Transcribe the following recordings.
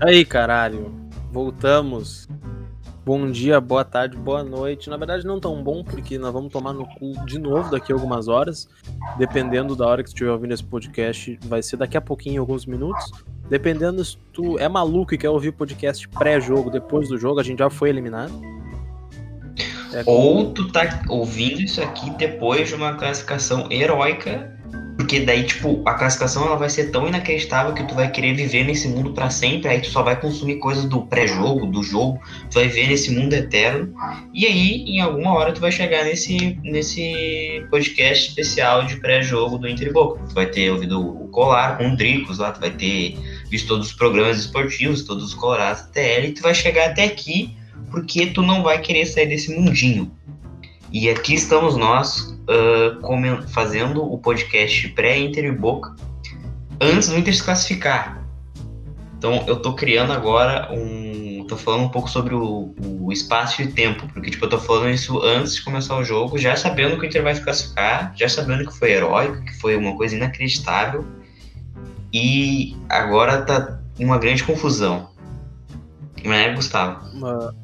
Aí, caralho. Voltamos. Bom dia, boa tarde, boa noite. Na verdade, não tão bom, porque nós vamos tomar no cu de novo daqui a algumas horas. Dependendo da hora que estiver ouvindo esse podcast, vai ser daqui a pouquinho, alguns minutos. Dependendo se tu é maluco e quer ouvir podcast pré-jogo, depois do jogo, a gente já foi eliminado. É Ou tu tá ouvindo isso aqui depois de uma classificação heróica porque daí, tipo, a classificação ela vai ser tão inacreditável que tu vai querer viver nesse mundo para sempre, aí tu só vai consumir coisas do pré-jogo, do jogo, tu vai ver nesse mundo eterno. E aí, em alguma hora, tu vai chegar nesse, nesse podcast especial de pré-jogo do Inter e Boca. Tu vai ter ouvido o Colar com o Dricos lá, tu vai ter visto todos os programas esportivos, todos os Colorados TL, e tu vai chegar até aqui porque tu não vai querer sair desse mundinho. E aqui estamos nós uh, fazendo o podcast pré-Inter e Boca antes do Inter se classificar. Então eu tô criando agora um. tô falando um pouco sobre o, o, espaço e tempo, porque tipo, eu tô falando isso antes de começar o jogo, já sabendo que o Inter vai se classificar, já sabendo que foi heróico, que foi uma coisa inacreditável. E agora tá uma grande confusão. Não é, Gustavo? Uma...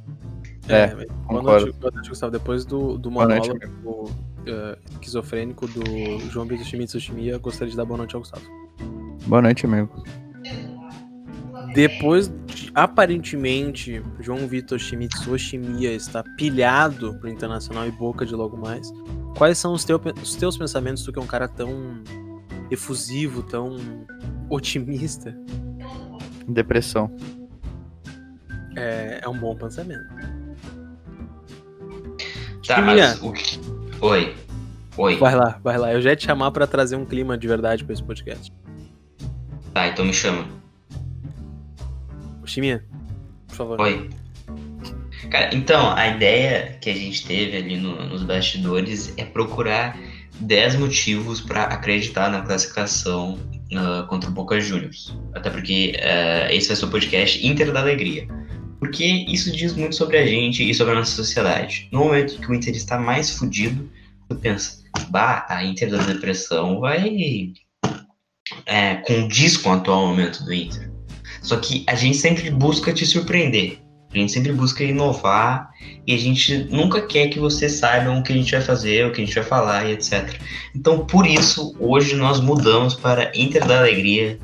É, é boa, noite, boa noite, Gustavo. Depois do, do monólogo uh, esquizofrênico do João Vitor Schmitz Oshimiya, gostaria de dar boa noite ao Gustavo. Boa noite, amigo. Depois de, aparentemente, João Vitor Schmitz Oshimiya está pilhado pro Internacional e Boca de logo mais, quais são os, teu, os teus pensamentos, tu que é um cara tão efusivo, tão otimista? Depressão. É, é um bom pensamento. Tá, mas o que, Oi. Oi. Vai lá, vai lá. Eu já ia te chamar para trazer um clima de verdade para esse podcast. Tá, então me chama. Chiminha, por favor. Oi. Cara, então, a ideia que a gente teve ali no, nos bastidores é procurar 10 motivos para acreditar na classificação uh, contra o Boca Juniors. Até porque uh, esse vai ser o podcast Inter da Alegria. Porque isso diz muito sobre a gente e sobre a nossa sociedade. No momento que o Inter está mais fudido, tu pensa, bah, a Inter da depressão vai é, condiz com o atual momento do Inter. Só que a gente sempre busca te surpreender. A gente sempre busca inovar e a gente nunca quer que vocês saibam o que a gente vai fazer, o que a gente vai falar e etc. Então, por isso, hoje nós mudamos para Inter da Alegria,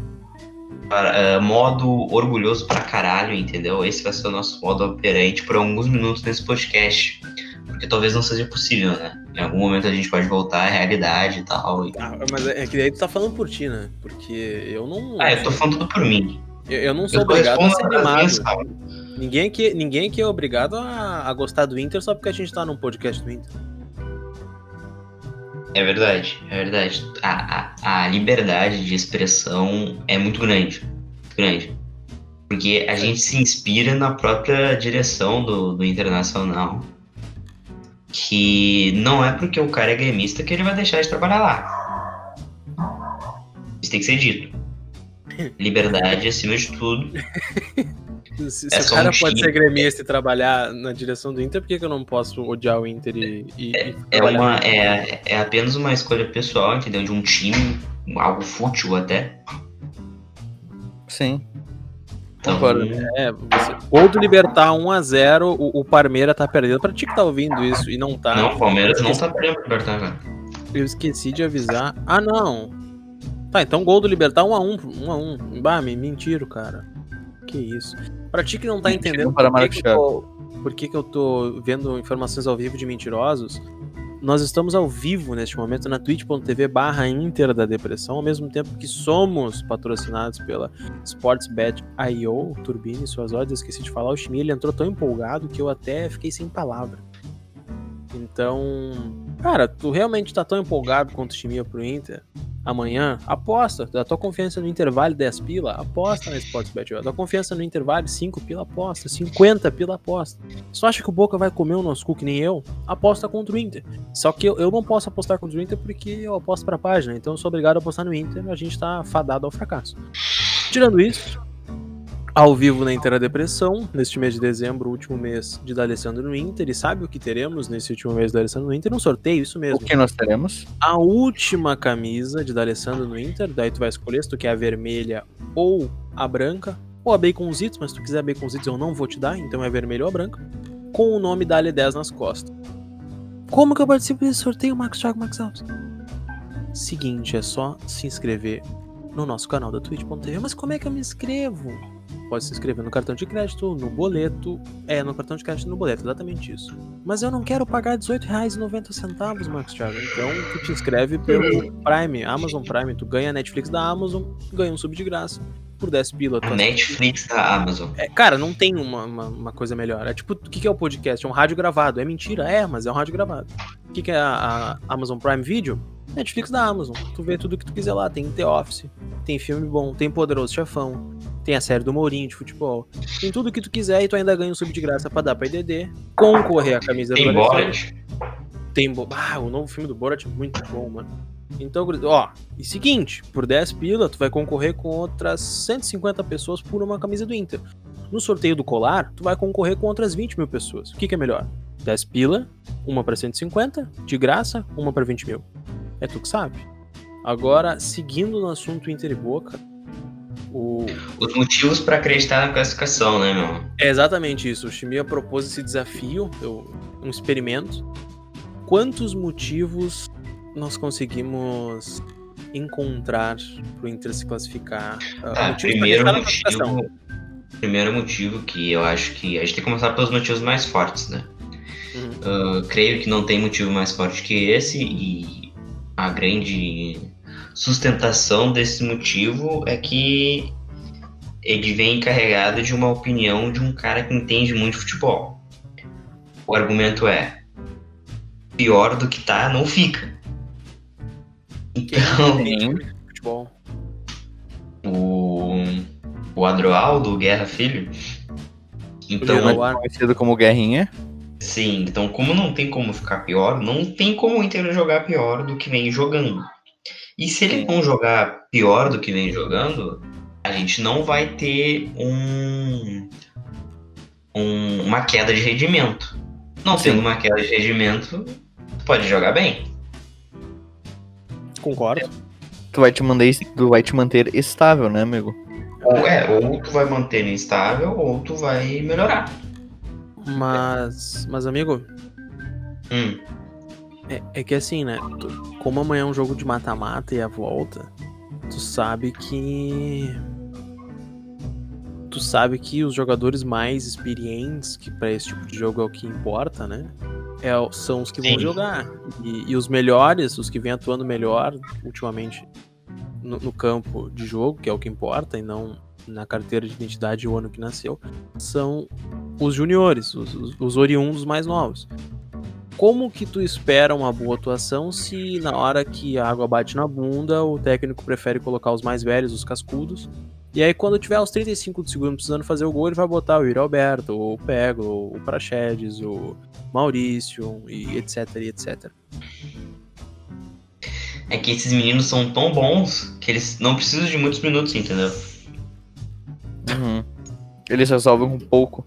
para, uh, modo orgulhoso pra caralho, entendeu? Esse vai ser o nosso modo operante por alguns minutos nesse podcast. Porque talvez não seja possível, né? Em algum momento a gente pode voltar à realidade e tal. E... Ah, mas é que daí tu tá falando por ti, né? Porque eu não. Ah, eu tô falando tudo por mim. Eu, eu não sou eu obrigado a ser animado. Ninguém aqui, ninguém aqui é obrigado a, a gostar do Inter só porque a gente tá num podcast do Inter. É verdade, é verdade. A, a, a, liberdade de expressão é muito grande. Muito grande. Porque a gente se inspira na própria direção do, do Internacional. Que não é porque o cara é gremista que ele vai deixar de trabalhar lá. Isso tem que ser dito. Liberdade acima de tudo. Se, se é o cara um pode ser gremista e trabalhar na direção do Inter, por que, que eu não posso odiar o Inter e. e, é, é, uma, é, é apenas uma escolha pessoal, entendeu? De um time, algo fútil até. Sim. Então, é, você, gol do Libertar 1x0, o, o Parmeira tá perdendo. Pra ti que tá ouvindo isso e não tá. Não, o Palmeiras não tá perdendo pro Libertar, cara. Eu esqueci de avisar. Ah, não. Tá, então gol do Libertar 1x1. 1x1. Bah, me mentiro, cara. Que isso. Pra ti que não tá entendendo por que, que, eu tô, por que, que eu tô vendo informações ao vivo de mentirosos, nós estamos ao vivo neste momento na twitch.tv barra Inter da Depressão, ao mesmo tempo que somos patrocinados pela SportsBet.io, Turbine, suas odds, esqueci de falar, o Chimia, ele entrou tão empolgado que eu até fiquei sem palavra. Então, cara, tu realmente tá tão empolgado quanto o Chimia pro Inter? Amanhã, aposta. Da tua confiança no intervalo 10 pila, aposta na Sportsbet. Da tua confiança no intervalo 5 pila, aposta. 50 pila, aposta. Tu acha que o Boca vai comer o nosso cu que nem eu, aposta contra o Inter. Só que eu, eu não posso apostar contra o Inter porque eu aposto pra página. Então eu sou obrigado a apostar no Inter. A gente tá fadado ao fracasso. Tirando isso, ao vivo na Inteira Depressão, neste mês de dezembro, último mês de D'Alessandro no Inter. E sabe o que teremos nesse último mês de D'Alessandro no Inter? Um sorteio, isso mesmo. O que nós teremos? A última camisa de D'Alessandro no Inter. Daí tu vai escolher se tu quer a vermelha ou a branca. ou a Baconzitos, mas se tu quiser Baconzitos eu não vou te dar, então é vermelho ou branco, com o nome da L10 nas costas. Como que eu participo desse sorteio, Max Thiago Max Alves? Seguinte, é só se inscrever no nosso canal da Twitch.tv. Mas como é que eu me inscrevo? Pode se inscrever no cartão de crédito, no boleto. É, no cartão de crédito no boleto, exatamente isso. Mas eu não quero pagar R$18,90, Marcos Thiago. Então tu te inscreve pelo Prime, Amazon Prime. Tu ganha a Netflix da Amazon, ganha um sub de graça por 10 pila. A Netflix da Amazon. É, cara, não tem uma, uma, uma, coisa melhor. É tipo, o que, que é o podcast? É um rádio gravado. É mentira? É, mas é um rádio gravado. O que, que é a, a Amazon Prime Video? Netflix da Amazon. Tu vê tudo que tu quiser lá. Tem The Office, tem filme bom, tem Poderoso Chefão, tem a série do Mourinho de futebol. Tem tudo que tu quiser e tu ainda ganha um sub de graça pra dar pra IDD. Concorrer a camisa tem do Borat. Tem Ah, o novo filme do Borat é muito bom, mano. Então, ó, e seguinte, por 10 pila, tu vai concorrer com outras 150 pessoas por uma camisa do Inter. No sorteio do colar, tu vai concorrer com outras 20 mil pessoas. O que, que é melhor? 10 pila, uma para 150, de graça, uma para 20 mil. É tu que sabe. Agora, seguindo no assunto Inter e Boca, o... Os motivos para acreditar na classificação, né, meu? É exatamente isso. O Chimia propôs esse desafio, um experimento. Quantos motivos nós conseguimos encontrar para o Inter se classificar? Ah, primeiro motivo, primeiro motivo que eu acho que a gente tem que começar pelos motivos mais fortes, né? Uhum. Uh, creio que não tem motivo mais forte que esse e a grande sustentação desse motivo é que ele vem carregado de uma opinião de um cara que entende muito futebol. O argumento é: pior do que tá, não fica. Então. Futebol. O, o Adroaldo, Guerra Filho. Então, conhecido como Guerrinha. Sim, então como não tem como ficar pior, não tem como o Inter jogar pior do que vem jogando. E se ele não jogar pior do que vem jogando, a gente não vai ter um, um uma queda de rendimento. Não Sim. tendo uma queda de rendimento, tu pode jogar bem. Concordo. Tu vai te manter, tu vai te manter estável, né, amigo? Ou é, ou tu vai manter estável, ou tu vai melhorar. Mas, mas amigo. Hum. É, é que assim, né? Tu, como amanhã é um jogo de mata-mata e a volta, tu sabe que. Tu sabe que os jogadores mais experientes, que para esse tipo de jogo é o que importa, né? É, são os que Sim. vão jogar. E, e, os melhores, os que vêm atuando melhor ultimamente no, no campo de jogo, que é o que importa, e não na carteira de identidade o ano que nasceu, são os juniores, os, os, oriundos mais novos. Como que tu espera uma boa atuação se na hora que a água bate na bunda, o técnico prefere colocar os mais velhos, os cascudos, e aí quando tiver aos 35 de segundo precisando fazer o gol, ele vai botar o Yuri Alberto, o Pego, o Praxedes, o Maurício, e etc, e etc. É que esses meninos são tão bons que eles não precisam de muitos minutos, entendeu? Uhum. Eles resolvem um pouco.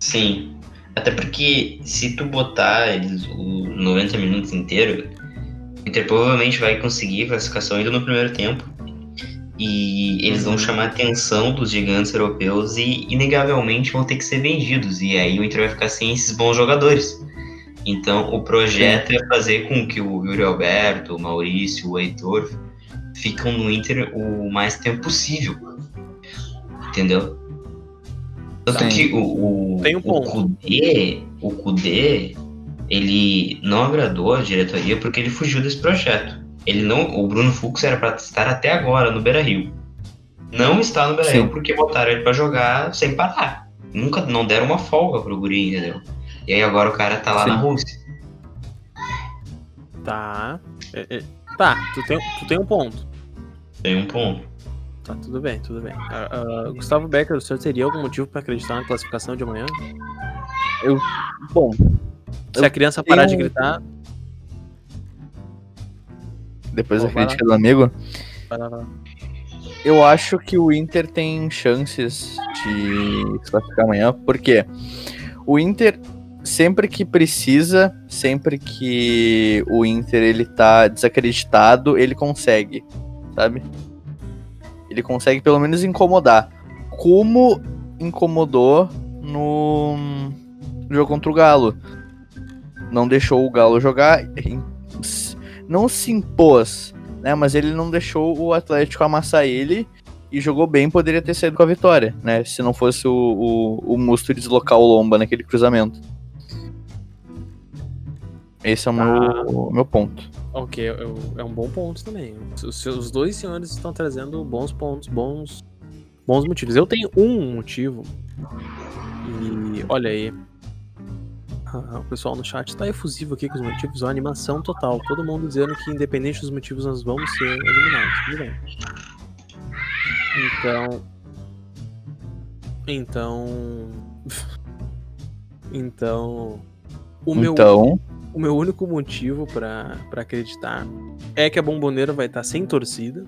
Sim. Até porque se tu botar eles os 90 minutos inteiro, o Inter provavelmente vai conseguir classificação ainda no primeiro tempo. E eles vão chamar a atenção dos gigantes europeus e inegavelmente vão ter que ser vendidos. E aí o Inter vai ficar sem esses bons jogadores. Então o projeto é fazer com que o Yuri Alberto, o Maurício, o Heitor ficam no Inter o mais tempo possível entendeu? Tanto Sim. que o, o, Tem um o Kudê, o Kudê, ele não agradou a diretoria porque ele fugiu desse projeto. Ele não, o Bruno Fux era para estar até agora no Beira Rio. Não está no Beira Rio porque botaram ele para jogar sem parar. Nunca não deram uma folga pro Guri, entendeu? E aí agora o cara tá lá Sim. na Rússia. Tá. É, é, tá, tu tem, tu tem um ponto. Tem um ponto. Tá, tudo bem, tudo bem. Uh, uh, Gustavo Becker, o senhor teria algum motivo para acreditar na classificação de amanhã? Eu. Bom. Se a criança tenho... parar de gritar. Depois da crítica do amigo. Vai lá, vai lá. Eu acho que o Inter tem chances de se classificar amanhã, porque o Inter, sempre que precisa, sempre que o Inter ele tá desacreditado, ele consegue, sabe? Ele consegue pelo menos incomodar. como incomodou no jogo contra o Galo. Não deixou o Galo jogar, não se impôs, né? Mas ele não deixou o Atlético amassar ele e jogou bem, poderia ter saído com a vitória, né? Se não fosse o, o, o Musto deslocar o Lomba naquele cruzamento. Esse é o meu, meu ponto. Ok, é um bom ponto também. Os, os dois senhores estão trazendo bons pontos, bons, bons motivos. Eu tenho um motivo. E olha aí. Ah, o pessoal no chat está efusivo aqui com os motivos. Uma animação total. Todo mundo dizendo que, independente dos motivos, nós vamos ser eliminados. Tudo bem. Então. Então. então. O meu, então... o meu único motivo para acreditar é que a bomboneira vai estar sem torcida.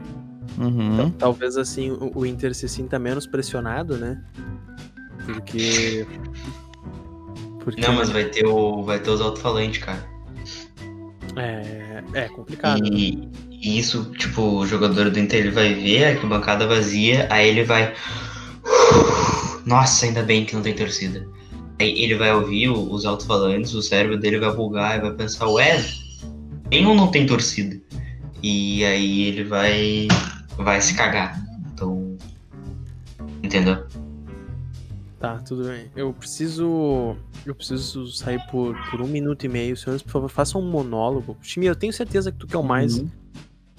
Uhum. Então, talvez assim o, o Inter se sinta menos pressionado, né? Porque. Porque... Não, mas vai ter, o, vai ter os alto-falantes, cara. É, é complicado. E, né? e, isso, tipo, o jogador do Inter ele vai ver a bancada vazia, aí ele vai. Nossa, ainda bem que não tem torcida. Aí ele vai ouvir os alto-falantes, o cérebro dele vai bugar e vai pensar, ué, tem ou não tem torcida? E aí ele vai. vai se cagar. Então. Entendeu? Tá, tudo bem. Eu preciso. Eu preciso sair por, por um minuto e meio. Senhores, por favor, façam um monólogo. Time, eu tenho certeza que tu que é o mais. Uhum.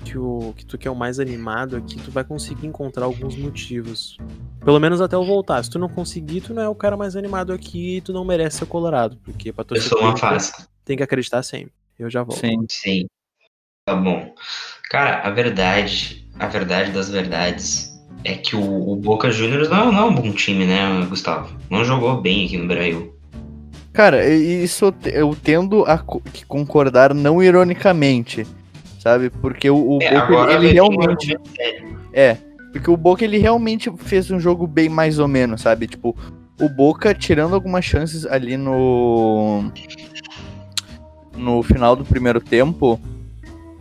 Que, o, que tu que é o mais animado aqui, tu vai conseguir encontrar alguns motivos. Pelo menos até eu voltar. Se tu não conseguir, tu não é o cara mais animado aqui e tu não merece ser colorado. Porque pra torcer. Eu sou uma fase. Tem que acreditar sempre. Eu já volto. Sim, sim. Tá bom. Cara, a verdade, a verdade das verdades é que o, o Boca Juniors não, não é um bom time, né, Gustavo? Não jogou bem aqui no Brasil. Cara, isso eu tendo a concordar não ironicamente, sabe? Porque o, o é, Boca, ele, ele realmente... É, porque o Boca, ele realmente fez um jogo bem mais ou menos, sabe? Tipo, o Boca, tirando algumas chances ali no... No final do primeiro tempo,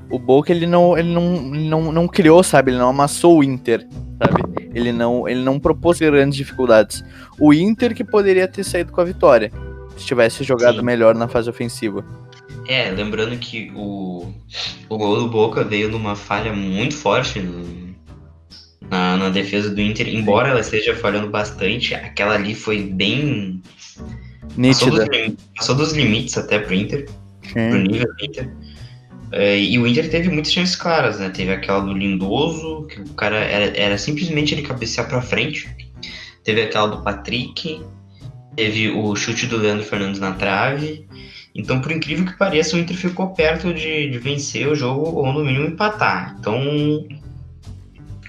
o Boca ele não, ele não, não, não criou, sabe? Ele não amassou o Inter, sabe? Ele não, ele não propôs grandes dificuldades. O Inter que poderia ter saído com a vitória se tivesse jogado Sim. melhor na fase ofensiva. É, lembrando que o, o gol do Boca veio numa falha muito forte no, na, na defesa do Inter, embora ela esteja falhando bastante, aquela ali foi bem. Nítida. Passou dos, passou dos limites até pro Inter, Sim. pro nível do Inter. É, e o Inter teve muitas chances claras, né? Teve aquela do Lindoso, que o cara era, era simplesmente ele cabecear para frente. Teve aquela do Patrick. Teve o chute do Leandro Fernandes na trave. Então, por incrível que pareça, o Inter ficou perto de, de vencer o jogo ou no mínimo empatar. Então,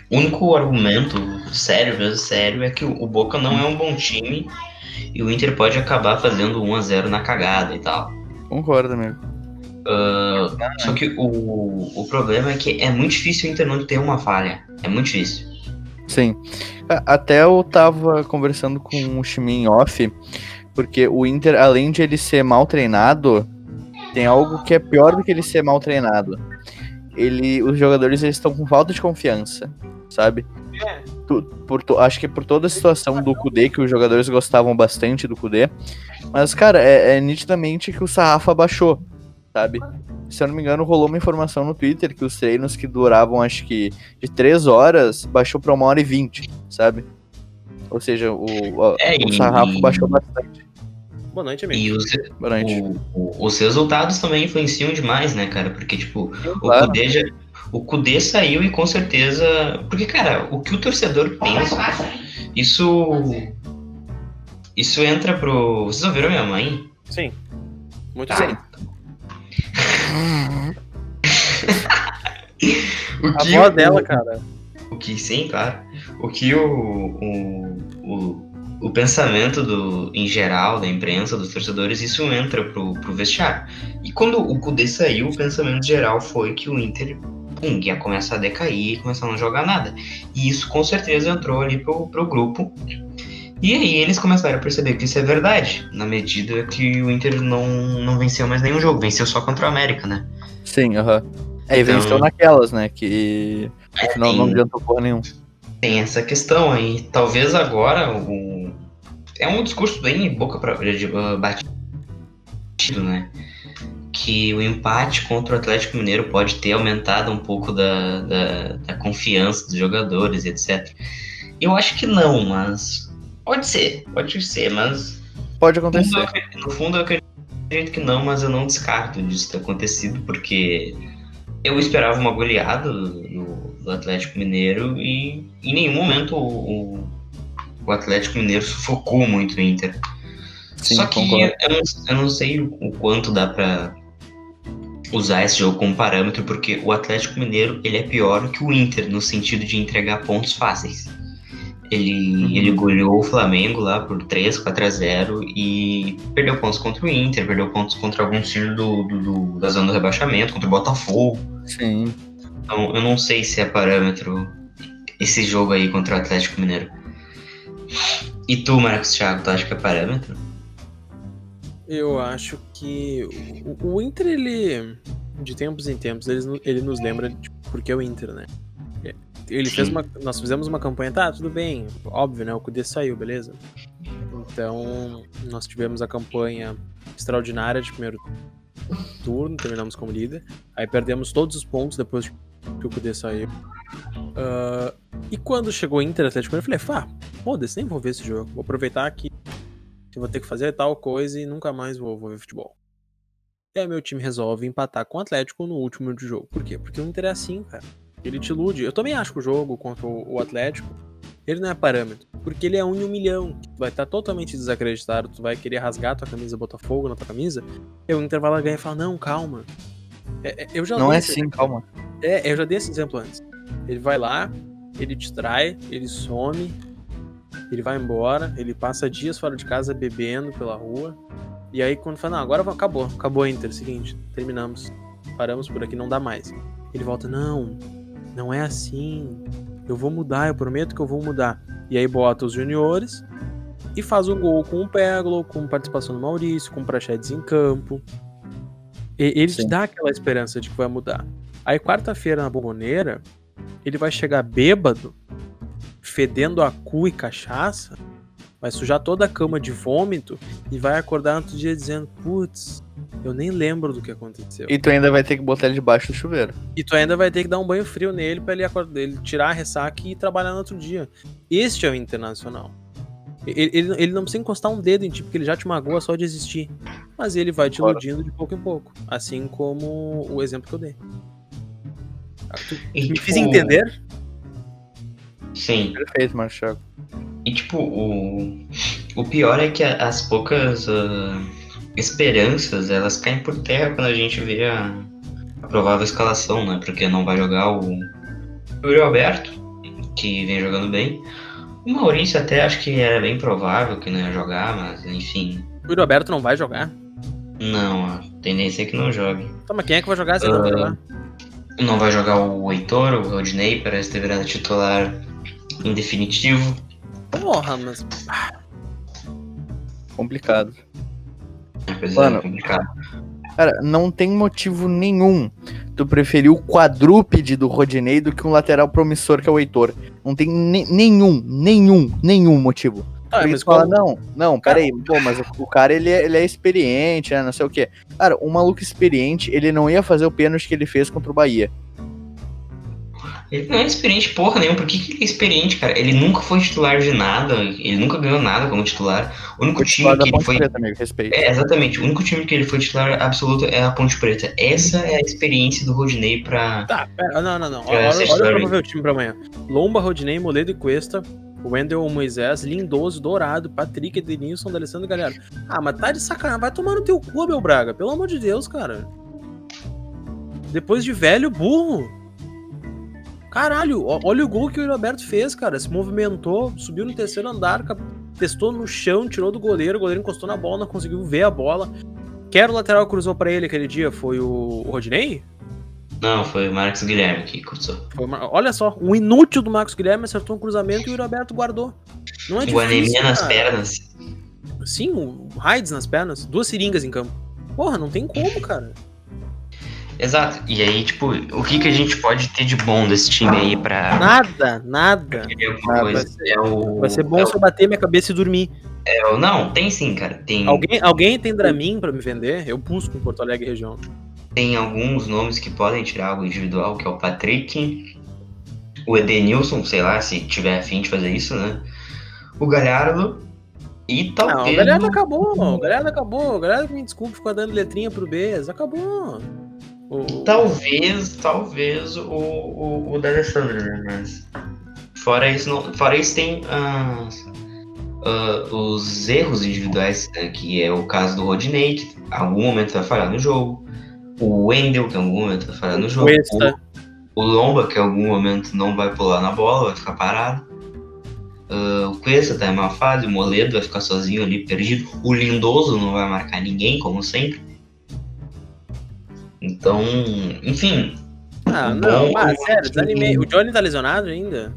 o único argumento sério, mesmo sério, é que o Boca não é um bom time e o Inter pode acabar fazendo 1 a 0 na cagada e tal. Concordo, amigo. Uh, só que o, o problema é que é muito difícil o Inter não ter uma falha. É muito difícil. Sim. Até eu tava conversando com o Chimin off, porque o Inter, além de ele ser mal treinado, tem algo que é pior do que ele ser mal treinado. Ele, os jogadores eles estão com falta de confiança, sabe? É. Tu, por, acho que por toda a situação do Kudê, que os jogadores gostavam bastante do Kudê. Mas, cara, é, é nitidamente que o sarrafo abaixou sabe? Se eu não me engano, rolou uma informação no Twitter que os treinos que duravam, acho que de 3 horas, baixou pra 1 hora e 20, sabe? Ou seja, o, é, o sarrafo e... baixou bastante. Boa noite, amigo. E os, Boa noite. O, o, os resultados também influenciam demais, né, cara? Porque, tipo, claro. o Kudê já, o Kudê saiu e com certeza. Porque, cara, o que o torcedor pensa, isso. Isso entra pro. Vocês ouviram minha mãe? Sim. Muito tá. bem o que a voz dela, cara. O que, sim, claro. O que o, o, o, o, pensamento do, em geral da imprensa, dos torcedores, isso entra pro, pro vestiário. E quando o Kudê saiu, o pensamento geral foi que o Inter pum, ia começar a decair e começar a não jogar nada. E isso com certeza entrou ali pro, pro grupo. E aí eles começaram a perceber que isso é verdade, na medida que o Inter não, não venceu mais nenhum jogo, venceu só contra o América, né? Sim, aham. É, e então... venceu naquelas, né? Que no final não adiantou porra nenhum. Tem essa questão aí. Talvez agora o... é um discurso bem boca para batido, né? Que o empate contra o Atlético Mineiro pode ter aumentado um pouco da, da, da confiança dos jogadores, etc. Eu acho que não, mas pode ser, pode ser, mas pode acontecer. No fundo, eu acredito que não, mas eu não descarto disso ter acontecido porque eu esperava uma goleada do, do Atlético Mineiro e em nenhum momento o, o Atlético Mineiro sufocou muito o Inter. Sim, Só que eu, eu, não, sei o quanto dá pra usar esse jogo como parâmetro, porque o Atlético Mineiro ele é pior que o Inter no sentido de entregar pontos fáceis. Ele, uhum. ele goleou o Flamengo lá por 3, 4 a 0 e perdeu pontos contra o Inter, perdeu pontos contra alguns times do, do, do, da zona do rebaixamento, contra o Botafogo. Sim. Então eu não sei se é parâmetro esse jogo aí contra o Atlético Mineiro. E tu, Marcos Thiago, tu acha que é parâmetro? Eu acho que o, o Inter, ele, de tempos em tempos, ele, ele nos lembra de porque é o Inter, né? Ele fez uma. Nós fizemos uma campanha, tá, tudo bem, óbvio, né? O Kudê saiu, beleza? Então, nós tivemos a campanha extraordinária de primeiro turno, terminamos como líder. Aí perdemos todos os pontos depois que o Kudê saiu. Uh, e quando chegou o Inter Atlético, eu falei, ah, foda-se, nem vou ver esse jogo. Vou aproveitar que eu vou ter que fazer tal coisa e nunca mais vou, vou ver futebol. E aí meu time resolve empatar com o Atlético no último jogo. Por quê? Porque o Inter é assim, cara. Ele te ilude. Eu também acho que o jogo contra o Atlético, ele não é parâmetro. Porque ele é um em um milhão. Tu vai estar totalmente desacreditado, tu vai querer rasgar tua camisa, botar fogo na tua camisa. E o Inter vai lá ganhar e fala, não, calma. É, é eu já não é assim, calma. É, eu já dei esse exemplo antes. Ele vai lá, ele distrai, ele some, ele vai embora, ele passa dias fora de casa bebendo pela rua. E aí quando fala, não, agora acabou, acabou a Inter, seguinte, terminamos. Paramos por aqui, não dá mais. Ele volta, não, não é assim. Eu vou mudar, eu prometo que eu vou mudar. E aí bota os juniores e faz um gol com o Peglo, com participação do Maurício, com o Prachedes em campo. E ele Sim. te dá aquela esperança de que vai mudar. Aí quarta-feira na Bomboneira, ele vai chegar bêbado, fedendo a cu e cachaça, vai sujar toda a cama de vômito e vai acordar no outro dia dizendo: Putz, eu nem lembro do que aconteceu. E tu ainda vai ter que botar ele debaixo do chuveiro. E tu ainda vai ter que dar um banho frio nele pra ele, acordar, ele tirar a ressaca e trabalhar no outro dia. Este é o internacional. Ele, ele, ele, não precisa encostar um dedo em ti, porque ele já te magoa só de existir. Mas ele vai te iludindo de pouco em pouco. Assim como o exemplo que eu dei. Ah, e, me tipo... fiz entender? Sim. Perfeito, Marcelo. E tipo, o, o pior é que as poucas. Uh esperanças, elas caem por terra quando a gente vê a, a provável escalação, né? Porque não vai jogar o, Yuri Alberto, que vem jogando bem. O Maurício até acho que era bem provável que não ia jogar, mas enfim. O Yuri Alberto não vai jogar? Não, a tendência é que não jogue. Tá, mas quem é que vai jogar se uh, não vai jogar? Não vai jogar o Heitor, o Rodney, parece ter virado titular em definitivo. Porra, mas. Complicado. Mano, cara, não tem motivo nenhum tu preferir o quadrúpede do Rodinei do que um lateral promissor que é o Heitor. Não tem nenhum, nenhum, nenhum motivo. Ah, mas fala, quando... não, não, peraí, pô, mas o, cara ele é, ele é experiente, né, não sei o que. Cara, um maluco experiente, ele não ia fazer o pênalti que ele fez contra o Bahia. Ele não é experiente porra nenhuma. Por que, que ele é experiente, cara? Ele nunca foi titular de nada. Ele nunca ganhou nada como titular. O único time que ele foi. Preta, amigo, respeito. É, exatamente. O único time que ele foi titular absoluto é a Ponte Preta. Essa é a experiência do Rodinei pra. Tá, pera, não, não, não. Olha, olha pra ver o time pra amanhã. Lomba, Rodinei, Moledo e Cuesta. Wendel Moisés, Lindoso, Dourado, Patrick, Edenilson, D'Alessandro e Galera. Ah, mas tá de sacanagem. Vai tomar no teu cu, meu Braga. Pelo amor de Deus, cara. Depois de velho, burro. Caralho, olha o gol que o Roberto fez, cara. Se movimentou, subiu no terceiro andar, testou no chão, tirou do goleiro, o goleiro encostou na bola, não conseguiu ver a bola. Quero lateral cruzou para ele aquele dia? Foi o, Rodinei? Não, foi o Marcos Guilherme que cruzou. Uma... Olha só, um inútil do Marcos Guilherme acertou um cruzamento e o Roberto guardou. Não é difícil, anemia nas pernas. Sim, o Raids nas pernas, duas seringas em campo. Porra, não tem como, cara. Exato. E aí, tipo, o que, que a gente pode ter de bom desse time aí pra. Nada, nada. nada. Vai, ser, é o, vai ser bom é se eu bater minha cabeça e dormir. É, não, tem sim, cara. Tem... Alguém, alguém tem Dramin pra me vender? Eu busco em Porto Alegre região. Tem alguns nomes que podem tirar algo individual, que é o Patrick, o Edenilson, sei lá, se tiver afim de fazer isso, né? O Galhardo e talvez. Não, o Galhardo acabou, o Galhardo acabou. O Galhardo, me desculpe, ficou dando letrinha pro B, acabou. O... Talvez, talvez o, o, o D'Alessandro, né? Mas. Fora isso, não, fora isso tem uh, uh, os erros individuais, né, que é o caso do Rodney, que em algum momento vai falhar no jogo. O Wendel, que em algum momento vai falhar no jogo. O, o Lomba, que em algum momento não vai pular na bola, vai ficar parado. Uh, o Cuesta tá em uma fase, o Moledo vai ficar sozinho ali, perdido. O Lindoso não vai marcar ninguém, como sempre. Então, enfim. Ah, não, mas sério, desanimei. O Johnny tá lesionado ainda?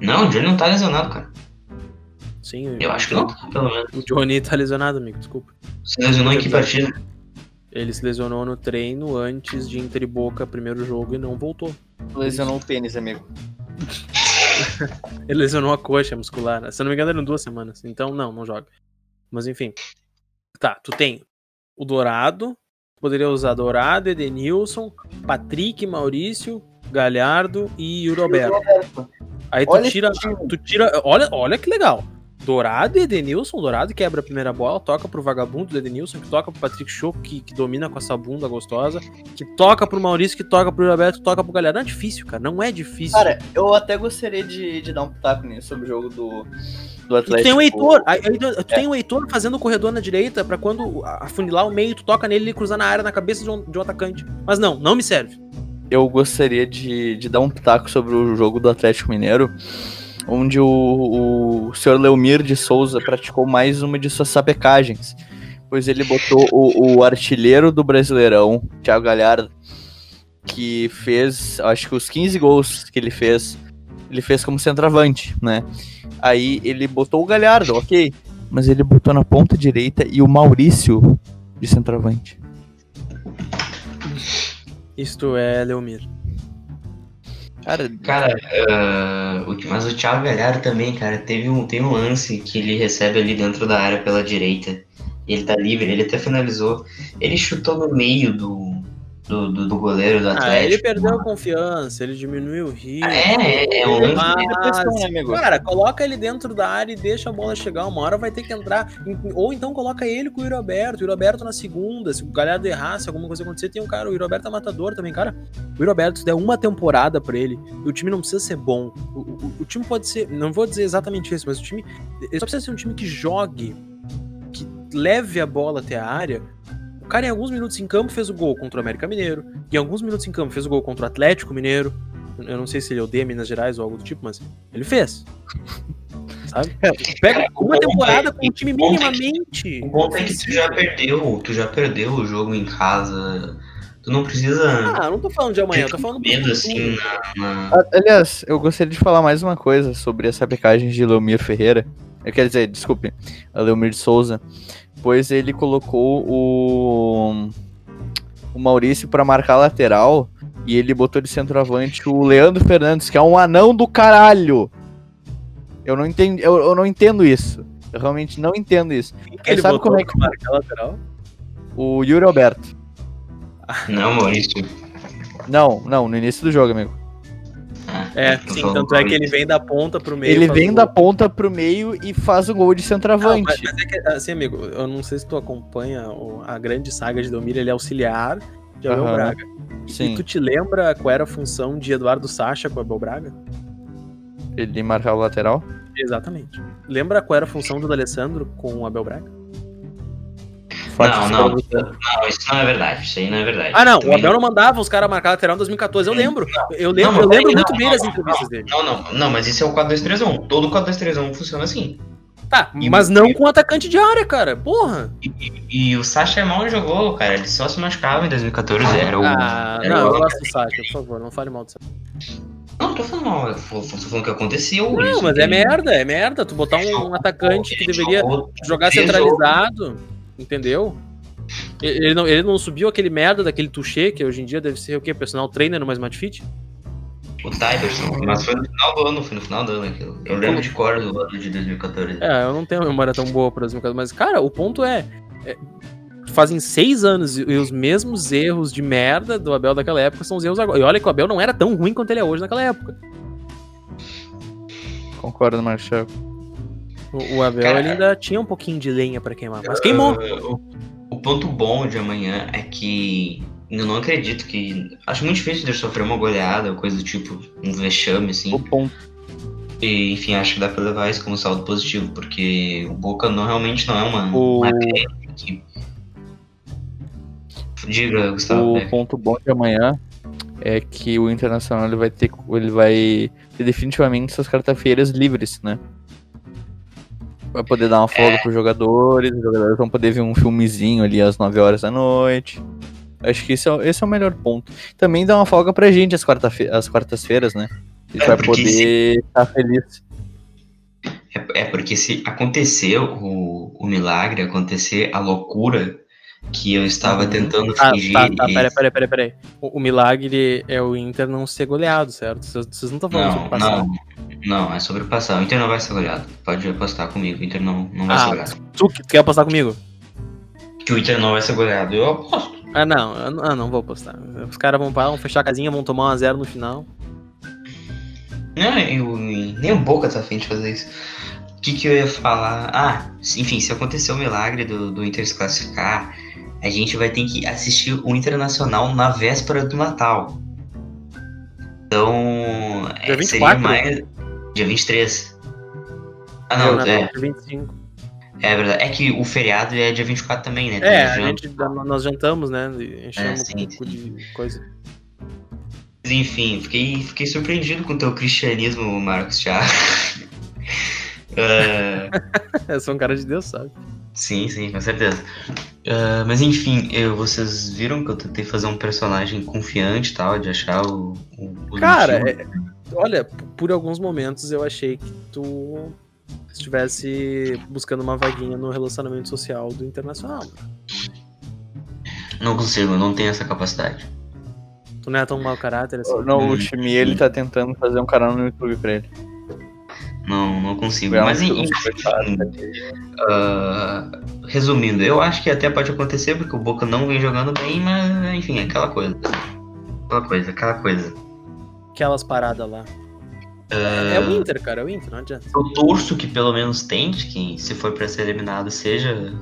Não, o Johnny não tá lesionado, cara. Sim. Eu, eu acho que não, pelo menos. O Johnny tá lesionado, amigo, desculpa. Se lesionou em que partida? Ele se lesionou no treino antes de Inter e Boca, primeiro jogo, e não voltou. Lesionou o pênis, amigo. ele lesionou a coxa muscular. Se eu não me engano, eram duas semanas. Então, não, não joga. Mas enfim. Tá, tu tem o Dourado. Poderia usar Dourado, Edenilson, Patrick, Maurício, Galhardo e Yuri Alberto. Aí tu olha tira, tu tira. Olha, olha que legal. Dourado e Edenilson, Dourado quebra a primeira bola, toca pro vagabundo do Edenilson, que toca pro Patrick Show, que, que domina com essa bunda gostosa, que toca pro Maurício, que toca pro Roberto, que toca pro Galera. Não é difícil, cara, não é difícil. Cara, eu até gostaria de, de dar um pitaco nisso sobre o jogo do, do Atlético. Tu tem o Heitor, aí, tu é. tem o Heitor fazendo o corredor na direita para quando afunilar o meio, tu toca nele e cruzar na área na cabeça de um, de um atacante. Mas não, não me serve. Eu gostaria de, de dar um pitaco sobre o jogo do Atlético Mineiro onde o, o senhor Leomir de Souza praticou mais uma de suas sapecagens, pois ele botou o, o artilheiro do Brasileirão, Thiago Galhardo, que fez, acho que os 15 gols que ele fez, ele fez como centroavante, né? Aí ele botou o Galhardo, ok, mas ele botou na ponta direita e o Maurício de centroavante. Isto é Leomir. Cara, cara uh, mas o Thiago Galhardo também, cara, teve um, tem um lance que ele recebe ali dentro da área pela direita. Ele tá livre, ele até finalizou. Ele chutou no meio do, do, do, do goleiro do Atlético. Ah, ele perdeu a confiança, ele diminuiu o ritmo. É, é, é um mas, né, Cara, coloca ele dentro da área e deixa a bola chegar. Uma hora vai ter que entrar. Ou então coloca ele com o Iroberto. O Iroberto na segunda. Se o Galhardo errar, se alguma coisa acontecer, tem um cara. O Iroberto é matador também, cara. O Iroberto, se der uma temporada pra ele, o time não precisa ser bom. O, o, o time pode ser. Não vou dizer exatamente isso, mas o time. Ele só precisa ser um time que jogue, que leve a bola até a área cara, em alguns minutos em campo, fez o gol contra o América Mineiro. Em alguns minutos em campo, fez o gol contra o Atlético Mineiro. Eu não sei se ele odeia Minas Gerais ou algo do tipo, mas ele fez. Sabe? É, Pega uma temporada com o time minimamente. O bom é que tu já perdeu, tu já perdeu o jogo em casa. Tu não precisa. Ah, não tô falando de amanhã, eu tô falando medo assim na, na... Aliás, eu gostaria de falar mais uma coisa sobre essa pecagem de Leomir Ferreira. Eu quero dizer, desculpe, a Leomir de Souza depois ele colocou o, o Maurício para marcar lateral e ele botou de centroavante o Leandro Fernandes, que é um anão do caralho. Eu não entendo, eu, eu não entendo isso. Eu realmente não entendo isso. Ele sabe como é que marca lateral? O Yuri Alberto. Não, Maurício. Não, não, no início do jogo, amigo. É, sim, tanto é que ele vem da ponta pro meio. Ele vem da ponta pro meio e faz o gol de centroavante. Não, mas, mas é que, assim, amigo, eu não sei se tu acompanha a grande saga de Delmiro, ele é auxiliar de Abel uhum. Braga. Sim. E tu te lembra qual era a função de Eduardo Sacha com o Abel Braga? Ele marcar o lateral? Exatamente. Lembra qual era a função do Alessandro com o Abel Braga? Não, não, não, isso não é verdade. Isso aí não é verdade. Ah, não. Também o Abel não mandava os caras marcar lateral em 2014. Eu lembro. Eu lembro, não, eu lembro muito bem das entrevistas dele. Não, não, não, mas isso é o 4-2-3-1. Todo 4-2-3-1 funciona assim. Tá, e mas não com atacante de área, cara. Porra. E, e, e o Sacha mal jogou, cara. Ele só se machucava em 2014. Era o. Ah, era não, o... eu gosto do Sacha, por favor. Não fale mal do Sacha. Não, tô falando mal, tô falando que aconteceu. Não, mas é merda, é merda. Tu botar um, um atacante que deveria jogar centralizado, entendeu? Ele não, ele não subiu aquele merda daquele Touché, que hoje em dia deve ser o quê? Personal trainer no mais Matfit? O Tyberson, mas foi no final do ano, foi no final do ano aquilo. Eu lembro de cor do ano de 2014. É, eu não tenho uma memória tão boa pra 2014, mas, cara, o ponto é, é fazem seis anos e os mesmos erros de merda do Abel daquela época são os erros agora. E olha que o Abel não era tão ruim quanto ele é hoje naquela época. Concordo, Marcelo. O, o Abel Cara, ele ainda tinha um pouquinho de lenha para queimar, mas queimou. Uh, o, o, ponto bom de amanhã é que eu não acredito que. Acho muito difícil de sofrer uma goleada, coisa do tipo, um vexame, assim. O ponto. E, enfim, acho que dá pra levar isso como saldo positivo, porque o Boca não, realmente não é uma, o... uma. Diga, Gustavo. O ponto bom de amanhã é que o Internacional ele vai ter. Ele vai ter definitivamente suas quarta-feiras livres, né? Vai poder dar uma folga é. pros jogadores, os jogadores vão poder ver um filmezinho ali às 9 horas da noite. Acho que esse é, esse é o melhor ponto. Também dá uma folga pra gente às, quarta às quartas-feiras, né? A gente é vai poder estar tá feliz. É, é, porque se acontecer o, o milagre, acontecer a loucura que eu estava uhum. tentando ah, fingir. Tá, tá, peraí, peraí, peraí, peraí. O, o, milagre é o Inter não ser goleado, certo? Vocês, não estão falando não, sobre passar. Não, não, é sobre passar. O Inter não vai ser goleado. Pode apostar comigo, o Inter não, não vai ah, ser goleado. Tu, tu quer apostar comigo? Que o Inter não vai ser goleado, eu aposto. Ah, não, eu, ah, não vou apostar. Os caras vão, vão fechar a casinha, vão tomar 1 a 0 no final. Não, eu, nem o Boca tá afim de fazer isso. O que, que eu ia falar? Ah, enfim, se acontecer o milagre do, do Inter se classificar, a gente vai ter que assistir o Internacional na véspera do Natal. Então, dia 24, é, seria mais. Dia 23. Ah, não, não é. Dia 25. É verdade. É que o feriado é dia 24 também, né? é, a gente, nós jantamos, né? Enchemos é, sim, um pouco sim. de coisa. Enfim, fiquei, fiquei surpreendido com o teu cristianismo, Marcos Thiago. uh... eu sou um cara de Deus, sabe? Sim, sim, com certeza. Uh, mas enfim, eu, vocês viram que eu tentei fazer um personagem confiante e tal, de achar o. o, o Cara, é, olha, por alguns momentos eu achei que tu estivesse buscando uma vaguinha no relacionamento social do internacional. Não consigo, não tenho essa capacidade. Tu não é tão mau caráter assim? Não, o Chimi ele tá tentando fazer um canal no YouTube pra ele. Não, não consigo. Mas enfim, uh, resumindo, eu acho que até pode acontecer porque o Boca não vem jogando bem, mas enfim, aquela coisa. Aquela coisa, aquela coisa. Aquelas paradas lá. Uh, é o Inter, cara, é o Inter, não adianta. Eu torço que pelo menos tente, que se for para ser eliminado, seja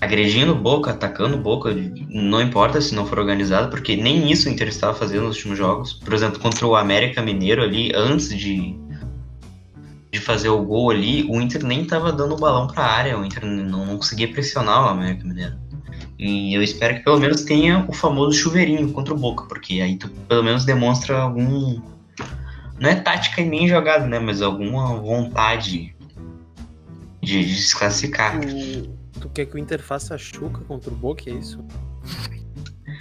agredindo o Boca, atacando o Boca, não importa se não for organizado, porque nem isso o Inter estava fazendo nos últimos jogos. Por exemplo, contra o América Mineiro ali, antes de de fazer o gol ali, o Inter nem tava dando o balão para a área, o Inter não, não conseguia pressionar o América Mineiro. E eu espero que pelo menos tenha o famoso chuveirinho contra o Boca, porque aí tu pelo menos demonstra algum. Não é tática e nem jogada, né? Mas alguma vontade de, de se classificar. Tu, tu, quer que o Inter faça a chuca contra o Boca, é isso?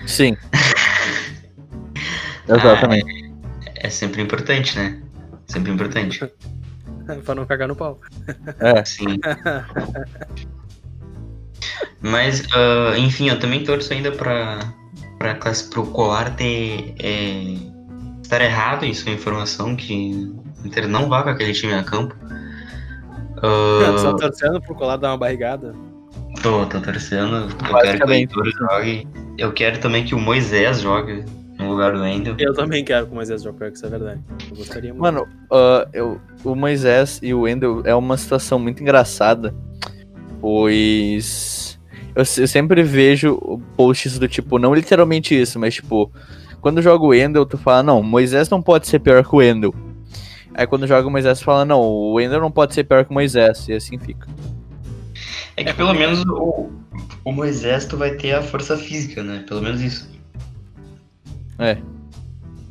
Sim. Exatamente. Ah, é, é sempre importante, né? Sempre importante. pra não cagar no pau. É. Sim. Mas, uh, enfim, eu também torço ainda pra, pra classe, pro Colar ter. É, estar errado em sua informação, que o Inter não vá com aquele time a campo. Uh, Só torcendo pro Colar dar uma barrigada? Tô, tô torcendo. Eu quero que o Heitor jogue. Eu quero também que o Moisés jogue no lugar do Wendel. Eu também quero que o Moisés jogue, isso é verdade. Eu gostaria muito. Mano, uh, eu, o Moisés e o Wendel é uma situação muito engraçada, pois eu, eu, sempre vejo posts do tipo, não literalmente isso, mas tipo, quando joga o Wendel, tu fala, não, Moisés não pode ser pior que o Wendel. Aí quando joga o Moisés, tu fala, não, o Wendel não pode ser pior que o Moisés, e assim fica. É que pelo menos o, o Moisés tu vai ter a força física, né? Pelo menos isso. É.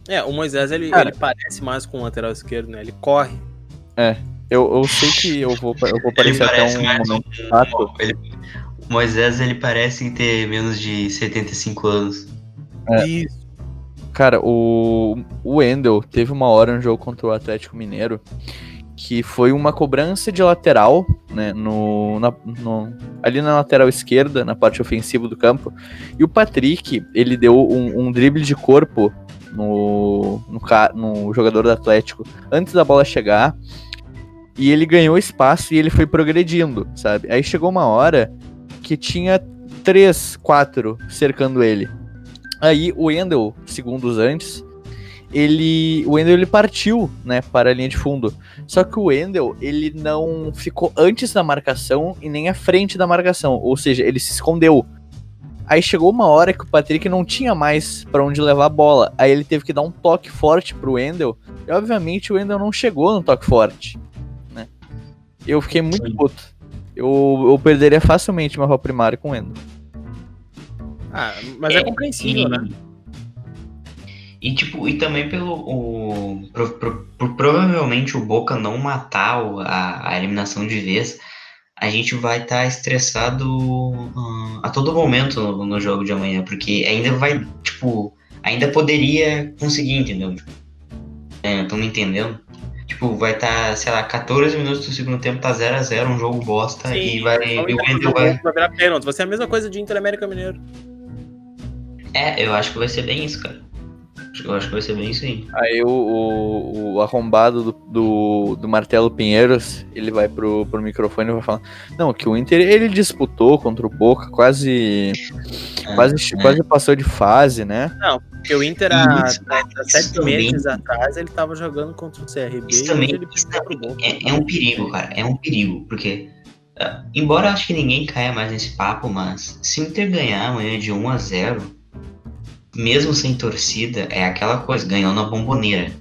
É, o Moisés ele, Cara, ele parece mais com o lateral esquerdo, né? Ele corre. É. Eu, eu sei que eu vou, eu vou parecer até um momento um, ele, O Moisés ele parece ter menos de 75 anos. É. Isso. Cara, o, o Wendel teve uma hora no jogo contra o Atlético Mineiro que foi uma cobrança de lateral né, no, na, no, ali na lateral esquerda, na parte ofensiva do campo. E o Patrick, ele deu um, um drible de corpo no, no, no jogador do Atlético antes da bola chegar. E ele ganhou espaço e ele foi progredindo, sabe? Aí chegou uma hora que tinha três, quatro cercando ele. Aí o Wendel, segundos antes, ele, o Wendel ele partiu, né, para a linha de fundo. Só que o Wendel, ele não ficou antes da marcação e nem à frente da marcação, ou seja, ele se escondeu. Aí chegou uma hora que o Patrick não tinha mais para onde levar a bola. Aí ele teve que dar um toque forte pro Wendel. E obviamente o Wendel não chegou no toque forte, né? Eu fiquei muito Sim. puto. Eu, eu perderia facilmente uma rua primária com o Wendel. Ah, mas é, é compreensível, né? E tipo, e também pelo o, pro, pro, pro, provavelmente o Boca não matar o, a, a, eliminação de vez, a gente vai estar tá estressado uh, a todo momento no, no, jogo de amanhã, porque ainda vai, tipo, ainda poderia conseguir, entendeu? É, me entendendo? Tipo, vai estar, tá, sei lá, 14 minutos do segundo tempo, tá 0x0, um jogo bosta, Sim, e vai. E o Wendel vai. Vai virar pênalti, vai ser a mesma coisa de Inter América Mineiro. É, eu acho que vai ser bem isso, cara. Eu acho que vai ser bem isso aí. O, o, o arrombado do, do, do, Martelo Pinheiros, ele vai pro, pro microfone e vai falar: Não, que o Inter ele disputou contra o Boca, quase. É, quase, é. quase passou de fase, né? Não, porque o Inter há, há sete meses atrás ele tava jogando contra o CRB isso também, ele isso é, é, um perigo, cara. É um perigo, porque. Uh, embora acho que ninguém caia mais nesse papo, mas se o Inter ganhar amanhã de 1 a 0 mesmo sem torcida, é aquela coisa, ganhou na bomboneira.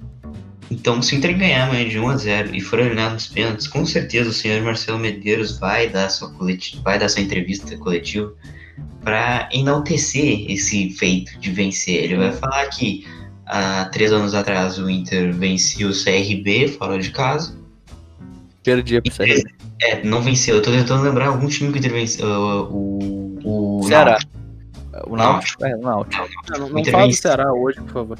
Então, se o Inter ganhar amanhã de 1 a 0 e for eliminado nos pênaltis, com certeza o senhor Marcelo Medeiros vai dar sua, coleti vai dar sua entrevista coletiva para enaltecer esse feito de vencer. Ele vai falar que há três anos atrás o Inter venceu o CRB fora de casa. Perdi a CRB. É, não venceu. Eu tô tentando lembrar algum time que o Inter venceu. Uh, o, o Ceará. Náutico. O Náutico? É, o Náutico. Não, não, não fala do Ceará hoje, por favor.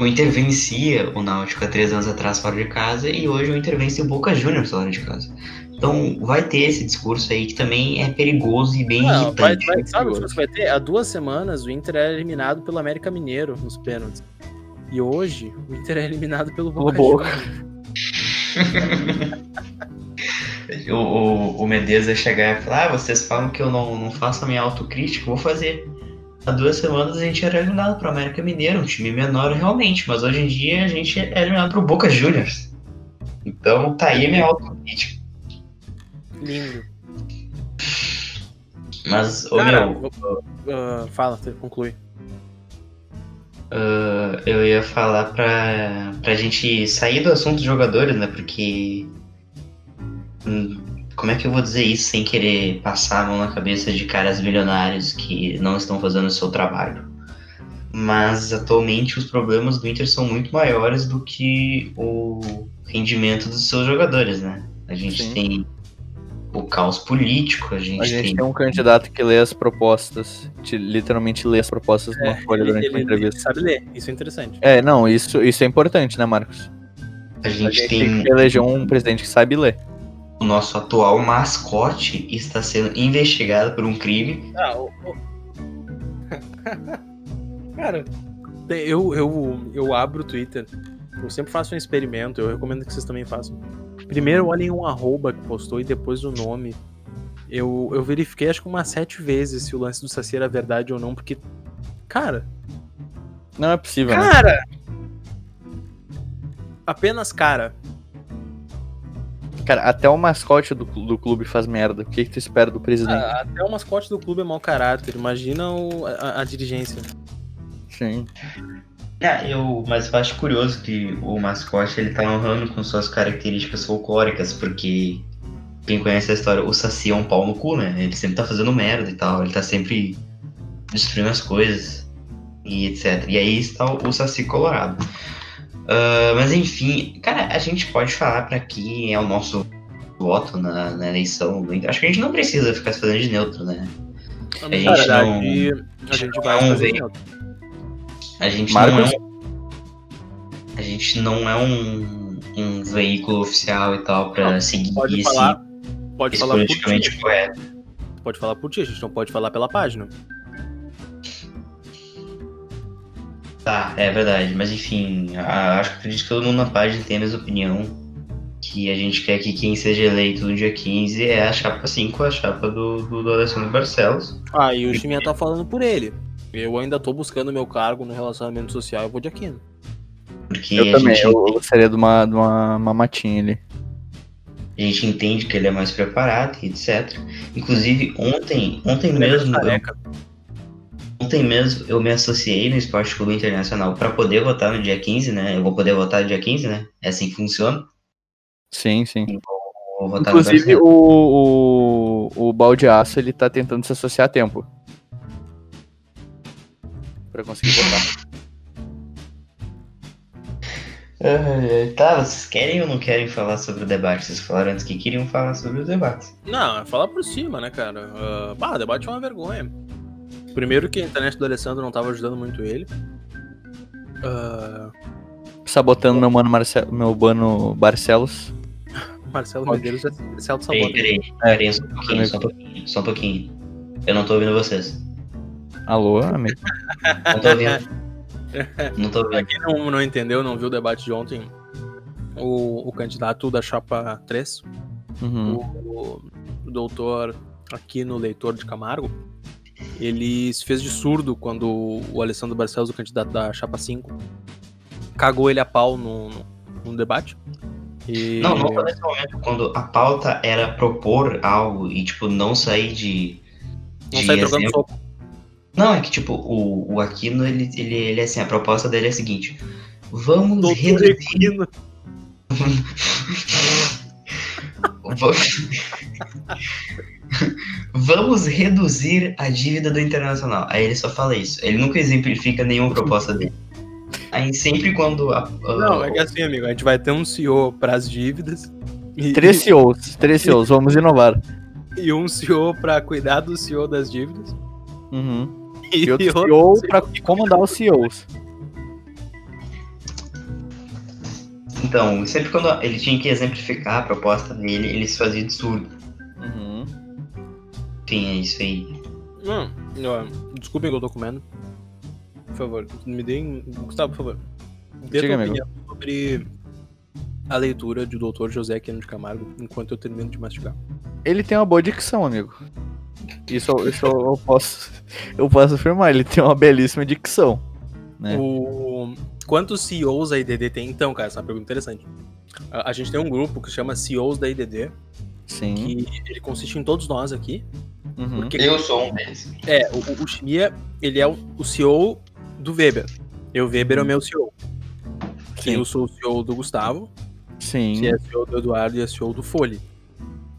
O Inter vencia o Náutico há três anos atrás fora de casa e hoje o Inter vence o Boca Juniors fora de casa. Então vai ter esse discurso aí que também é perigoso e bem não, irritante. Vai, vai, sabe o que vai ter? Há duas semanas o Inter é eliminado pelo América Mineiro nos pênaltis. E hoje o Inter é eliminado pelo Boca, Boca. o, o, o ia chegar e falar: ah, vocês falam que eu não, não faço a minha autocrítica, vou fazer. Há duas semanas a gente era eliminado pro América Mineiro, um time menor realmente, mas hoje em dia a gente é eliminado pro Boca Juniors. Então tá aí a minha autocrítica. Lindo. Mas, ô Cara, meu. Uh, fala, conclui. Uh, eu ia falar pra, pra gente sair do assunto dos jogadores, né? Porque como é que eu vou dizer isso sem querer passar a mão na cabeça de caras milionários que não estão fazendo o seu trabalho? Mas atualmente os problemas do Inter são muito maiores do que o rendimento dos seus jogadores, né? A gente Sim. tem o caos político, a gente, a gente tem... tem... um candidato que lê as propostas, literalmente lê as propostas é, numa folha durante ele, uma entrevista. Ele sabe ler, isso é interessante. É, não, isso, isso é importante, né, Marcos? A gente, a gente tem... tem que eleger um presidente que sabe ler o nosso atual mascote está sendo investigado por um crime. Ah, o, o... Cara, eu, eu, eu abro o Twitter. Eu sempre faço um experimento, eu recomendo que vocês também façam. Primeiro olhem um arroba que postou e depois o nome. Eu, eu verifiquei acho que umas sete vezes se o lance do Saci era verdade ou não, porque. Cara. Não é possível. Né? Cara! Né? Apenas cara. Cara, até o mascote do, do clube faz merda. O que, que tu espera do presidente? Ah, até o mascote do clube é mau caráter. Imagina o, a, a dirigência. Sim. É, eu, mas eu acho curioso que o mascote ele tá honrando com suas características folclóricas, porque quem conhece a história, o Saci é um pau no cu, né? Ele sempre tá fazendo merda e tal, ele tá sempre destruindo as coisas e etc. E aí está o Saci Colorado. Uh, mas enfim, cara, a gente pode falar para quem é o nosso voto na, na eleição Inter. Acho que a gente não precisa ficar se fazendo de neutro, né? A gente, verdade, não, a gente vai não fazer neutro. A gente Marcos? não é um, a gente não é um, um veículo oficial e tal para seguir pode esse. Falar, pode falar por ti. Correto. Pode falar por ti, a gente não pode falar pela página. Tá, é verdade. Mas enfim, acho que acredito que todo mundo na página tem a mesma opinião. Que a gente quer que quem seja eleito no dia 15 é a chapa 5, a chapa do, do, do Alessandro Barcelos. Ah, e o Chiminha tá falando por ele. Eu ainda tô buscando meu cargo no relacionamento social, eu vou de Aquino. Porque eu também, gente... eu gostaria de uma, de uma, uma matinha ali. A gente entende que ele é mais preparado, etc. Inclusive, ontem, ontem mesmo. Ontem mesmo eu me associei no Esporte Clube Internacional para poder votar no dia 15, né? Eu vou poder votar no dia 15, né? É assim que funciona. Sim, sim. Vou, vou Inclusive, o, o, o Balde Aço, ele tá tentando se associar a tempo. Pra conseguir votar. Tá, vocês querem ou não querem falar sobre o debate? Vocês falaram antes que queriam falar sobre o debate. Não, é falar por cima, né, cara? Uh, bah, o debate é uma vergonha. Primeiro que a internet do Alessandro não tava ajudando muito ele. Uh... Sabotando meu mano Marcelo, meu mano Barcelos. Marcelo Medeiros é se auto-sabota. Peraí, peraí, peraí, só um pouquinho, só um pouquinho, só um pouquinho. Eu não tô ouvindo vocês. Alô, amigo? Não tô ouvindo. Não tô vendo. Quem não, não entendeu, não viu o debate de ontem, o, o candidato da chapa 3, uhum. o, o doutor aqui no Leitor de Camargo, ele se fez de surdo quando o Alessandro Barcelos, o candidato da chapa 5, cagou ele a pau no, no, no debate. E... Não, não foi nesse momento, quando a pauta era propor algo e, tipo, não sair de. Não sair trocando soco. Não, é que tipo, o, o Aquino, ele, ele, ele é assim, a proposta dele é a seguinte. Vamos Doutor reduzir. Vamos reduzir a dívida do Internacional. Aí ele só fala isso. Ele nunca exemplifica nenhuma proposta dele. Aí sempre quando. A, a, Não, é que assim, amigo, a gente vai ter um CEO para as dívidas. E... Três CEOs, três CEOs, vamos inovar. E um CEO para cuidar do CEO das dívidas. Uhum. E, outro CEO para comandar os CEOs. Então, sempre quando ele tinha que exemplificar a proposta dele, ele se fazia de surdo. Enfim, é isso aí. Não, não, desculpem que eu tô comendo. Por favor, me deem. Gustavo, por favor. Dê Diga, opinião sobre a leitura do Dr. José Aquino de Camargo enquanto eu termino de mastigar. Ele tem uma boa dicção, amigo. Isso, isso eu posso eu posso afirmar, ele tem uma belíssima dicção. Né? O... Quantos CEOs a IDD tem então, cara? Essa é uma pergunta interessante. A, a gente tem um grupo que chama CEOs da IDD. Sim. Que ele consiste em todos nós aqui. Uhum. Porque, eu sou um deles. É, o, o Chimia, ele é o, o CEO do Weber. Eu, Weber, é o meu CEO. Sim. Eu sou o CEO do Gustavo. Sim. Que é CEO do Eduardo e é CEO do Folhe.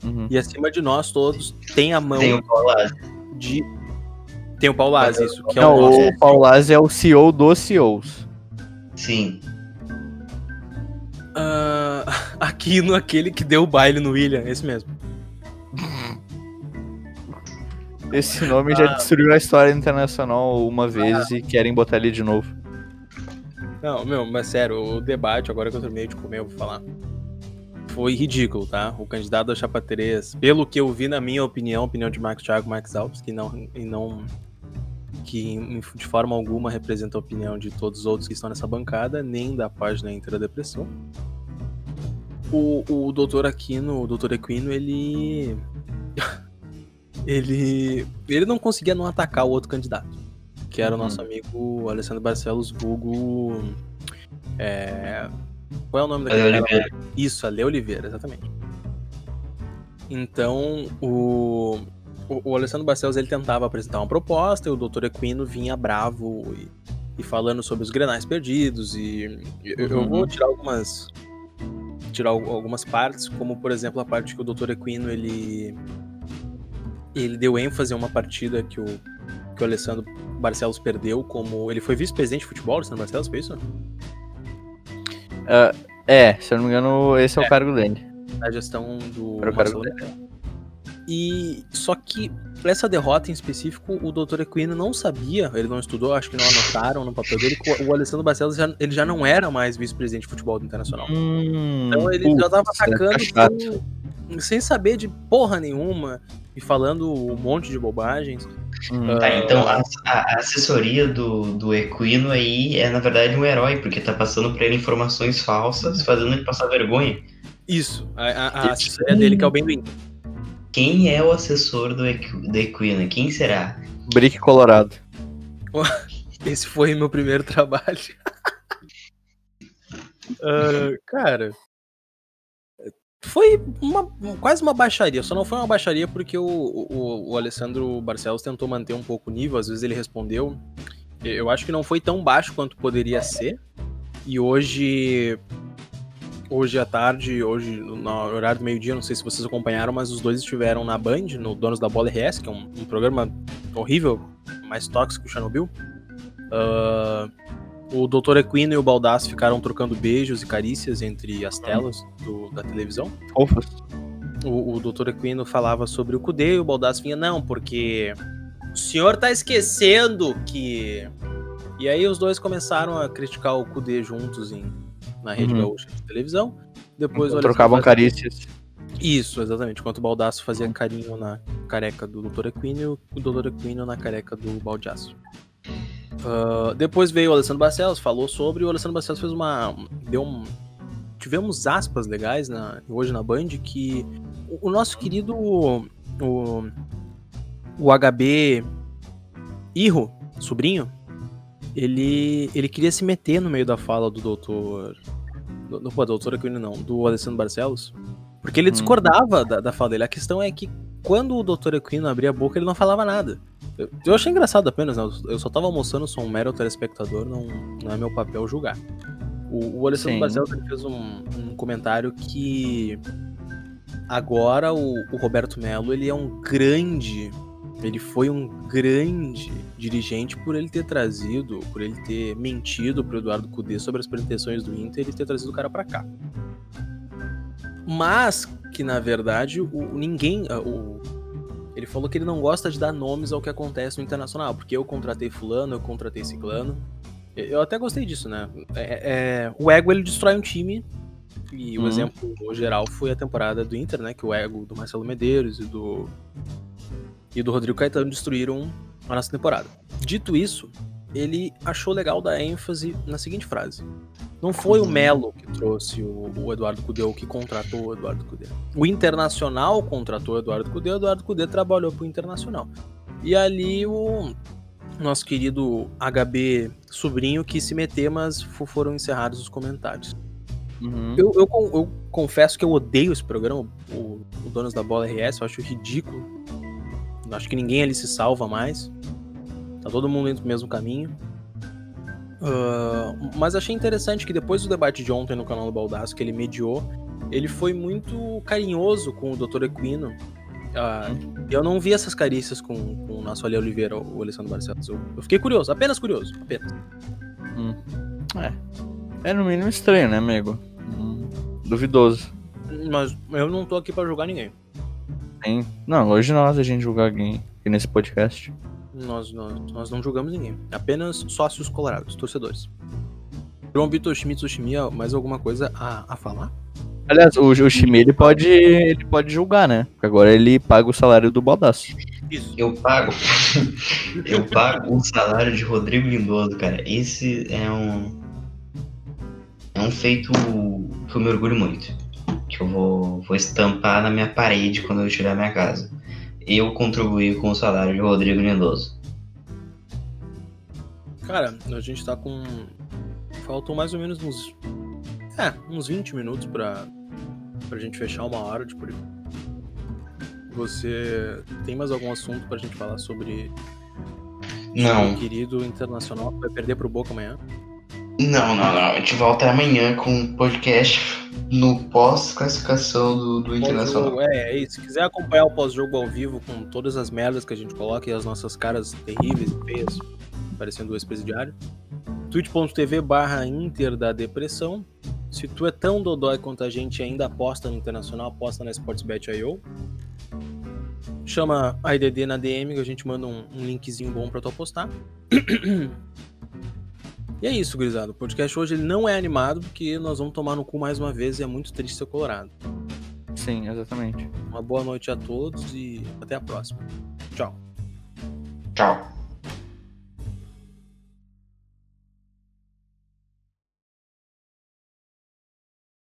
Uhum. E acima de nós todos tem a mão tem o de. Tem o Paulaz, isso. Que Não, é o, nosso... o Paulaz é o CEO dos CEOs. Sim. Aqui no aquele que deu o baile no William, esse mesmo. Esse nome ah. já destruiu a história internacional uma vez ah. e querem botar ele de novo. Não, meu, mas sério, o debate, agora que eu terminei de comer, eu vou falar foi ridículo, tá? O candidato da Chapa 3, pelo que eu vi, na minha opinião, opinião de Marcos Thiago Marcos Alves, que não, e não que de forma alguma representa a opinião de todos os outros que estão nessa bancada, nem da página Inter da Depressão. O, o doutor Aquino, o doutor Equino, ele. ele. Ele não conseguia não atacar o outro candidato, que era o nosso uhum. amigo Alessandro Barcelos, vulgo. É, qual é o nome daquele cara? Isso, Ale Oliveira, exatamente. Então, o, o, o, Alessandro Barcelos ele tentava apresentar uma proposta e o Dr. Equino vinha bravo e, e falando sobre os grenais perdidos. E eu, eu vou uhum. tirar algumas tirar algumas partes, como por exemplo a parte que o Dr. Equino ele ele deu ênfase a uma partida que o que o Alessandro Barcelos perdeu, como ele foi vice-presidente de futebol, Alessandro Barcelos, foi isso? Uh, é, se eu não me engano, esse é, é o cargo dele. A gestão do. Dele. E só que essa derrota em específico, o Dr. Equino não sabia, ele não estudou, acho que não anotaram no papel dele, que o Alessandro Barcelos já, ele já não era mais vice-presidente de futebol do Internacional. Hum, então ele já tava atacando com, sem saber de porra nenhuma e falando um monte de bobagens. Hum. Tá, então a, a, assessoria do, do Equino aí é na verdade um herói, porque tá passando pra ele informações falsas, fazendo ele passar vergonha. Isso, a, a, a assessoria dele que é o Ben Quem é o assessor do, Equ, do Equino? Quem será? Brick Colorado. Esse foi meu primeiro trabalho. uh, cara, foi uma, quase uma baixaria. Só não foi uma baixaria porque o, o, o Alessandro Barcelos tentou manter um pouco o nível. Às vezes ele respondeu. Eu acho que não foi tão baixo quanto poderia ser. E hoje, hoje à tarde, hoje no horário do meio-dia, não sei se vocês acompanharam, mas os dois estiveram na Band, no Donos da Bola RS, que é um, um programa horrível, mais tóxico Chernobyl. Uh, o Dr. Equino e o Baldasso ficaram trocando beijos e carícias entre as telas do, da televisão. O, o Dr. Equino falava sobre o Kudê e o Baldasso vinha, não, porque o senhor tá esquecendo que. E aí os dois começaram a criticar o Kudê juntos em, na rede uhum. gaúcha de televisão. Depois então, trocavam fazia... carícias. Isso, exatamente. Enquanto o Baldasso fazia carinho na careca do Dr. Equino, o Dr. Equino na careca do Baldasso. Uh, depois veio o Alessandro Barcelos, falou sobre, o Alessandro Barcelos fez uma. Deu um. Tivemos aspas legais na, hoje na Band que o, o nosso querido. O, o HB Irro, sobrinho, ele, ele queria se meter no meio da fala do doutor. Do, do doutor Aquino não, do Alessandro Barcelos. Porque ele hum. discordava da, da fala dele. A questão é que quando o doutor Aquino abria a boca, ele não falava nada. Eu, eu achei engraçado apenas, né? Eu só tava almoçando, sou um mero telespectador, não, não é meu papel julgar. O, o Alessandro Barcelos fez um, um, comentário que agora o, o Roberto Melo ele é um grande ele foi um grande dirigente por ele ter trazido, por ele ter mentido pro Eduardo Cudê sobre as pretensões do Inter e ter trazido o cara para cá. Mas que na verdade o, ninguém, o, ele falou que ele não gosta de dar nomes ao que acontece no internacional, porque eu contratei fulano, eu contratei ciclano. Eu até gostei disso, né? É, é, o ego ele destrói um time. E o uhum. exemplo geral foi a temporada do Inter, né? Que o ego do Marcelo Medeiros e do e do Rodrigo Caetano destruíram a nossa temporada. Dito isso, ele achou legal dar ênfase na seguinte frase: não foi o uhum. Melo que trouxe o, o Eduardo Cudê, ou que contratou o Eduardo Cudê. O Internacional contratou o Eduardo Cudê, o Eduardo Cudê trabalhou pro Internacional. E ali o nosso querido HB sobrinho quis se meter, mas foram encerrados os comentários. Uhum. Eu, eu, eu, confesso que eu odeio esse programa, o, o Donos da Bola RS, eu acho ridículo. Acho que ninguém ali se salva mais. Tá todo mundo indo pro mesmo caminho. Uh, mas achei interessante que depois do debate de ontem no canal do Baldaço, que ele mediou, ele foi muito carinhoso com o Dr. Equino. Uh, eu não vi essas carícias com, com o nosso Ali Oliveira, o Alessandro Barcelos. Eu, eu, fiquei curioso, apenas curioso, apenas. Hum. É. É no mínimo estranho, né, amigo? Hum. Duvidoso. Mas eu não tô aqui para julgar ninguém. Sim. Não, hoje nós a gente julgar alguém aqui nesse podcast. Nós, nós, nós não julgamos ninguém. Apenas sócios colorados, torcedores. João Vitor Schmidt Sushimi, mais alguma coisa a, a falar? Aliás, o, o Shimi ele pode, ele pode julgar, né? Porque agora ele paga o salário do Baldaço. Isso. Eu pago. eu pago o salário de Rodrigo Lindoso, cara. Esse é um. É um feito que eu me orgulho muito. Que eu vou, vou estampar na minha parede quando eu tiver minha casa eu contribuí com o salário de Rodrigo Lindoso. Cara, a gente tá com. Faltam mais ou menos uns. É, uns 20 minutos pra, pra gente fechar uma hora de por Você tem mais algum assunto pra gente falar sobre. Não. querido internacional que vai perder pro Boca amanhã? Não, não, não. A gente volta amanhã com um podcast no pós-classificação do, do Internacional. É, é isso. Se quiser acompanhar o pós-jogo ao vivo com todas as merdas que a gente coloca e as nossas caras terríveis e feias, parecendo o ex-presidiário, twitch.tv barra Inter da Depressão. Se tu é tão dodói quanto a gente ainda aposta no Internacional, aposta na Sportsbet.io. Chama a IDD na DM que a gente manda um, um linkzinho bom pra tu apostar. E é isso, gurizada. O podcast hoje ele não é animado porque nós vamos tomar no cu mais uma vez e é muito triste ser colorado. Sim, exatamente. Uma boa noite a todos e até a próxima. Tchau. Tchau.